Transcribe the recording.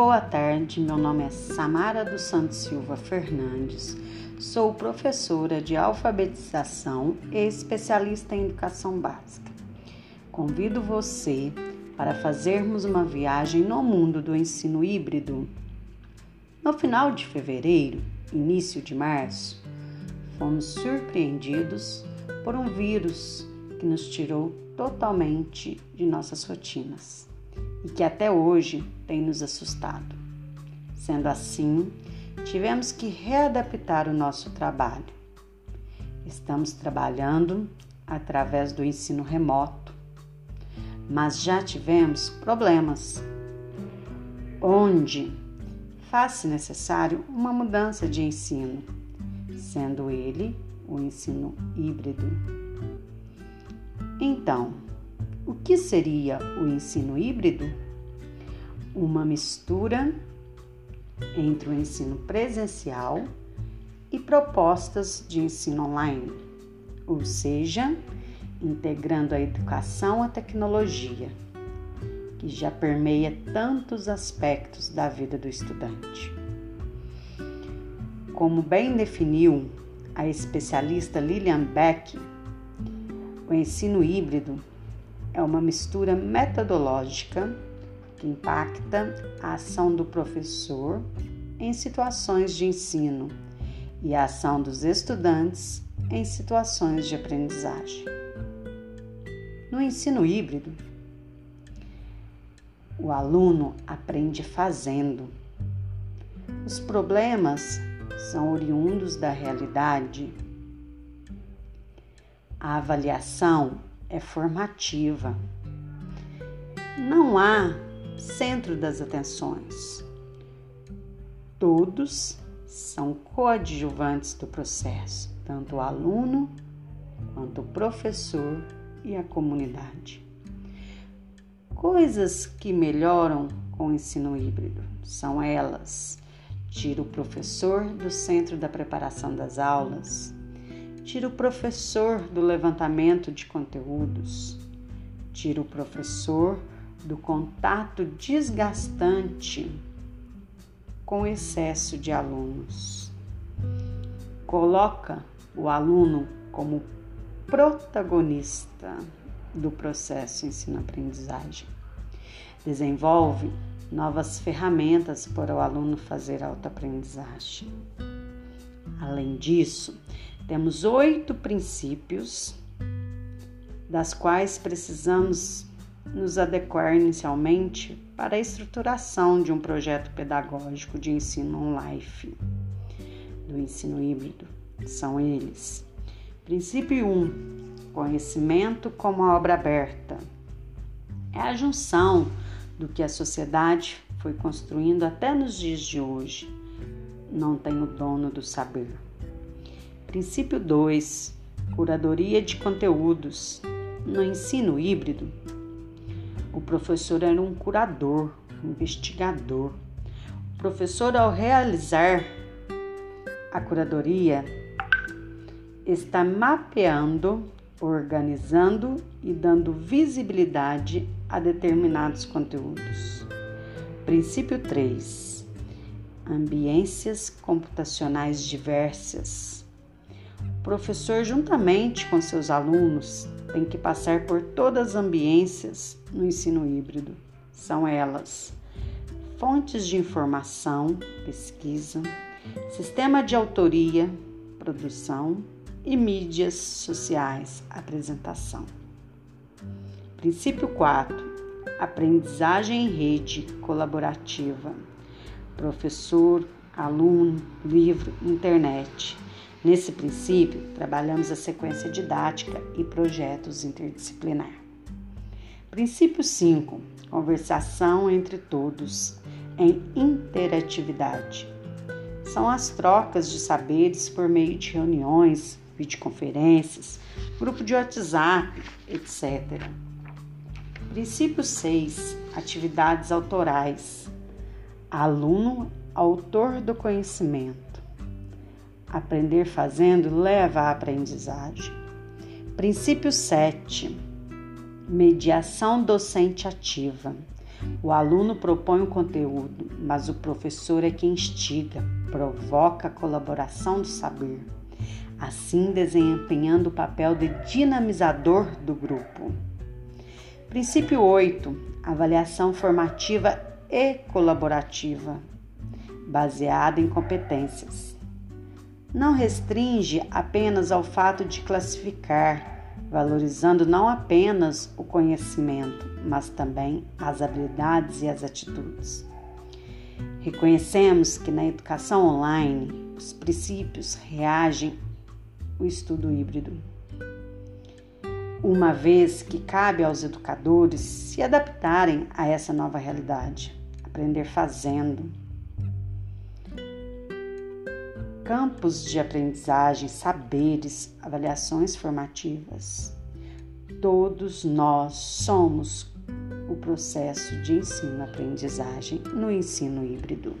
Boa tarde, meu nome é Samara dos Santos Silva Fernandes, sou professora de alfabetização e especialista em educação básica. Convido você para fazermos uma viagem no mundo do ensino híbrido. No final de fevereiro, início de março, fomos surpreendidos por um vírus que nos tirou totalmente de nossas rotinas e que até hoje tem nos assustado. Sendo assim, tivemos que readaptar o nosso trabalho. Estamos trabalhando através do ensino remoto, mas já tivemos problemas, onde faz-se necessário uma mudança de ensino, sendo ele o ensino híbrido. Então, o que seria o ensino híbrido? Uma mistura entre o ensino presencial e propostas de ensino online, ou seja, integrando a educação à tecnologia, que já permeia tantos aspectos da vida do estudante. Como bem definiu a especialista Lilian Beck, o ensino híbrido é uma mistura metodológica que impacta a ação do professor em situações de ensino e a ação dos estudantes em situações de aprendizagem. No ensino híbrido, o aluno aprende fazendo. Os problemas são oriundos da realidade. A avaliação é formativa. Não há centro das atenções. Todos são coadjuvantes do processo, tanto o aluno quanto o professor e a comunidade. Coisas que melhoram com o ensino híbrido são elas: tira o professor do centro da preparação das aulas, Tira o professor do levantamento de conteúdos. Tira o professor do contato desgastante com excesso de alunos. Coloca o aluno como protagonista do processo ensino-aprendizagem. Desenvolve novas ferramentas para o aluno fazer autoaprendizagem. Além disso, temos oito princípios, das quais precisamos nos adequar inicialmente para a estruturação de um projeto pedagógico de ensino online, do ensino híbrido. São eles: princípio 1, um, conhecimento como obra aberta. É a junção do que a sociedade foi construindo até nos dias de hoje. Não tem o dono do saber. Princípio 2: Curadoria de conteúdos. No ensino híbrido, o professor era um curador, um investigador. O professor, ao realizar a curadoria, está mapeando, organizando e dando visibilidade a determinados conteúdos. Princípio 3: Ambiências computacionais diversas professor, juntamente com seus alunos, tem que passar por todas as ambiências no ensino híbrido. São elas: fontes de informação, pesquisa, sistema de autoria, produção e mídias sociais, apresentação. Princípio 4: aprendizagem em rede colaborativa. Professor, aluno, livro, internet Nesse princípio, trabalhamos a sequência didática e projetos interdisciplinar. Princípio 5: conversação entre todos em interatividade. São as trocas de saberes por meio de reuniões, videoconferências, grupo de WhatsApp, etc. Princípio 6: atividades autorais. Aluno, autor do conhecimento. Aprender fazendo leva à aprendizagem. Princípio 7. Mediação docente ativa. O aluno propõe o conteúdo, mas o professor é quem instiga, provoca a colaboração do saber, assim desempenhando o papel de dinamizador do grupo. Princípio 8: avaliação formativa e colaborativa, baseada em competências. Não restringe apenas ao fato de classificar, valorizando não apenas o conhecimento, mas também as habilidades e as atitudes. Reconhecemos que na educação online os princípios reagem ao estudo híbrido. Uma vez que cabe aos educadores se adaptarem a essa nova realidade, aprender fazendo. Campos de aprendizagem, saberes, avaliações formativas. Todos nós somos o processo de ensino-aprendizagem no ensino híbrido.